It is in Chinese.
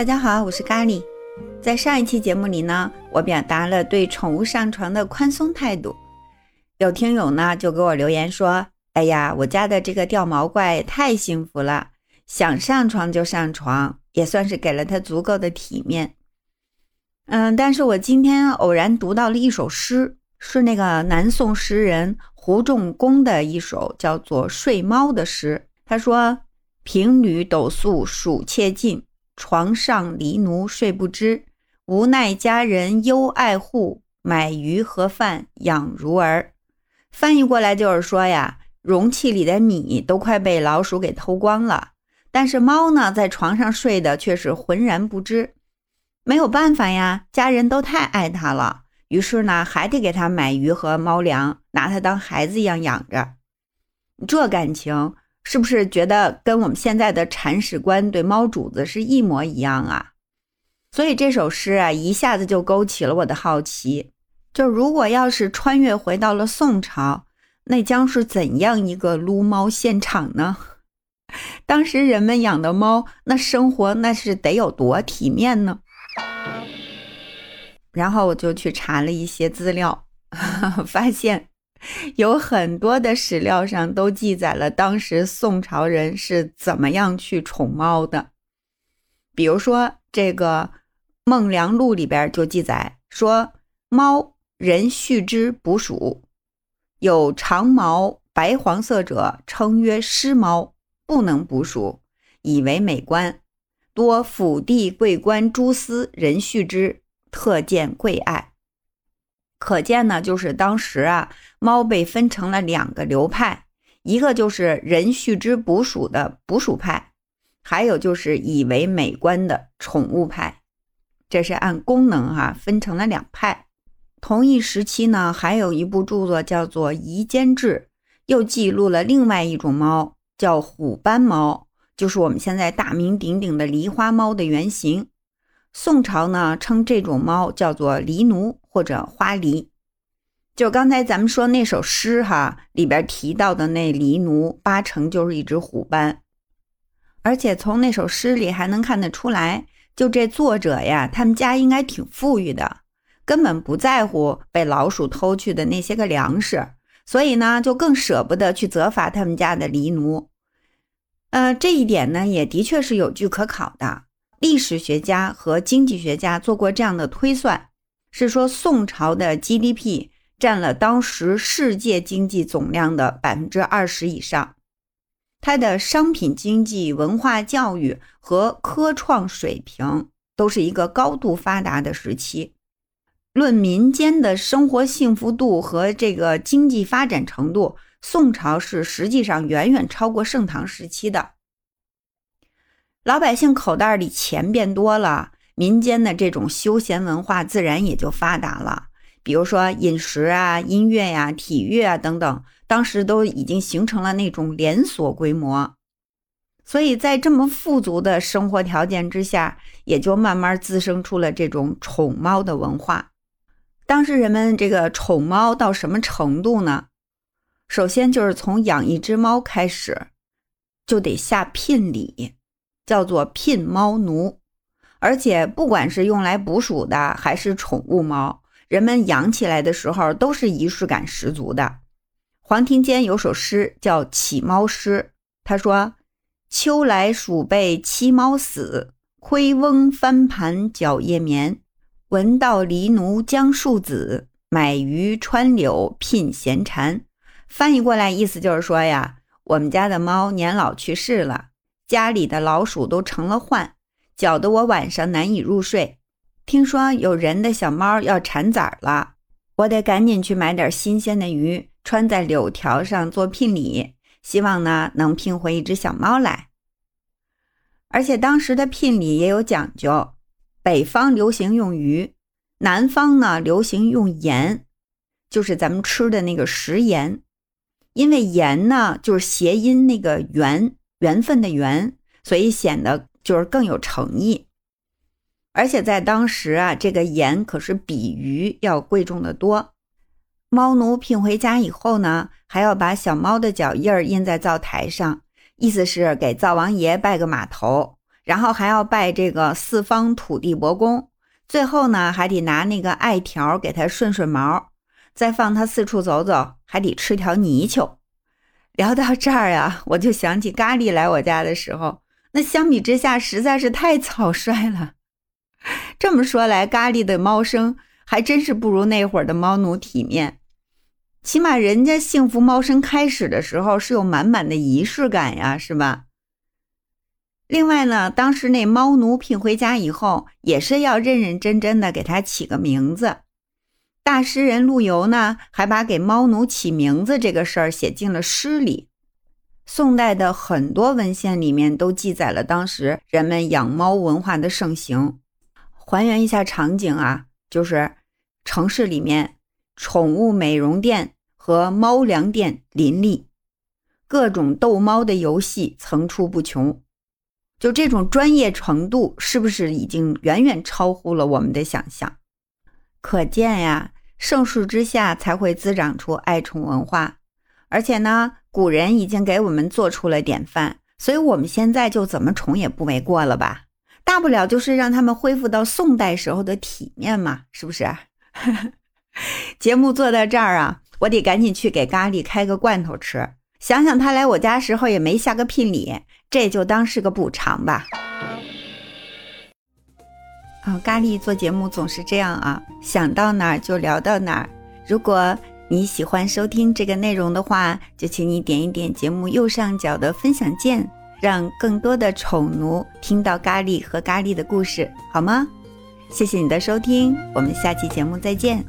大家好，我是咖喱。在上一期节目里呢，我表达了对宠物上床的宽松态度。有听友呢就给我留言说：“哎呀，我家的这个掉毛怪太幸福了，想上床就上床，也算是给了它足够的体面。”嗯，但是我今天偶然读到了一首诗，是那个南宋诗人胡仲公的一首叫做《睡猫》的诗。他说：“平履斗素暑切尽。”床上离奴睡不知，无奈家人忧爱护，买鱼和饭养如儿。翻译过来就是说呀，容器里的米都快被老鼠给偷光了，但是猫呢，在床上睡的却是浑然不知。没有办法呀，家人都太爱它了，于是呢，还得给它买鱼和猫粮，拿它当孩子一样养着。这感情。是不是觉得跟我们现在的铲屎官对猫主子是一模一样啊？所以这首诗啊，一下子就勾起了我的好奇。就如果要是穿越回到了宋朝，那将是怎样一个撸猫现场呢？当时人们养的猫，那生活那是得有多体面呢？然后我就去查了一些资料，发现。有很多的史料上都记载了当时宋朝人是怎么样去宠猫的，比如说这个《孟良录》里边就记载说，猫人畜之捕鼠，有长毛白黄色者，称曰尸猫，不能捕鼠，以为美观，多府地贵官诸司人畜之，特见贵爱。可见呢，就是当时啊，猫被分成了两个流派，一个就是人畜之捕鼠的捕鼠派，还有就是以为美观的宠物派，这是按功能哈分成了两派。同一时期呢，还有一部著作叫做《夷坚志》，又记录了另外一种猫，叫虎斑猫，就是我们现在大名鼎鼎的狸花猫的原型。宋朝呢，称这种猫叫做狸奴或者花狸。就刚才咱们说那首诗哈，里边提到的那狸奴，八成就是一只虎斑。而且从那首诗里还能看得出来，就这作者呀，他们家应该挺富裕的，根本不在乎被老鼠偷去的那些个粮食，所以呢，就更舍不得去责罚他们家的狸奴。呃，这一点呢，也的确是有据可考的。历史学家和经济学家做过这样的推算，是说宋朝的 GDP 占了当时世界经济总量的百分之二十以上，它的商品经济、文化教育和科创水平都是一个高度发达的时期。论民间的生活幸福度和这个经济发展程度，宋朝是实际上远远超过盛唐时期的。老百姓口袋里钱变多了，民间的这种休闲文化自然也就发达了。比如说饮食啊、音乐呀、体育啊等等，当时都已经形成了那种连锁规模。所以在这么富足的生活条件之下，也就慢慢滋生出了这种宠猫的文化。当时人们这个宠猫到什么程度呢？首先就是从养一只猫开始，就得下聘礼。叫做聘猫奴，而且不管是用来捕鼠的还是宠物猫，人们养起来的时候都是仪式感十足的。黄庭坚有首诗叫《乞猫诗》，他说：“秋来鼠辈栖猫死，亏翁翻盘搅夜眠。闻道狸奴将庶子，买鱼穿柳聘闲蝉。”翻译过来意思就是说呀，我们家的猫年老去世了。家里的老鼠都成了患，搅得我晚上难以入睡。听说有人的小猫要产崽了，我得赶紧去买点新鲜的鱼，穿在柳条上做聘礼，希望呢能聘回一只小猫来。而且当时的聘礼也有讲究，北方流行用鱼，南方呢流行用盐，就是咱们吃的那个食盐，因为盐呢就是谐音那个缘。缘分的缘，所以显得就是更有诚意。而且在当时啊，这个盐可是比鱼要贵重的多。猫奴聘回家以后呢，还要把小猫的脚印儿印在灶台上，意思是给灶王爷拜个码头，然后还要拜这个四方土地伯公，最后呢还得拿那个艾条给它顺顺毛，再放它四处走走，还得吃条泥鳅。聊到这儿呀，我就想起咖喱来我家的时候，那相比之下实在是太草率了。这么说来，咖喱的猫生还真是不如那会儿的猫奴体面。起码人家幸福猫生开始的时候是有满满的仪式感呀，是吧？另外呢，当时那猫奴聘回家以后，也是要认认真真的给它起个名字。大诗人陆游呢，还把给猫奴起名字这个事儿写进了诗里。宋代的很多文献里面都记载了当时人们养猫文化的盛行。还原一下场景啊，就是城市里面。宠物美容店和猫粮店林立，各种逗猫的游戏层出不穷。就这种专业程度，是不是已经远远超乎了我们的想象？可见呀，盛世之下才会滋长出爱宠文化。而且呢，古人已经给我们做出了典范，所以我们现在就怎么宠也不为过了吧？大不了就是让他们恢复到宋代时候的体面嘛，是不是？节目做到这儿啊，我得赶紧去给咖喱开个罐头吃。想想他来我家时候也没下个聘礼，这就当是个补偿吧。啊，咖喱做节目总是这样啊，想到哪儿就聊到哪儿。如果你喜欢收听这个内容的话，就请你点一点节目右上角的分享键，让更多的宠奴听到咖喱和咖喱的故事，好吗？谢谢你的收听，我们下期节目再见。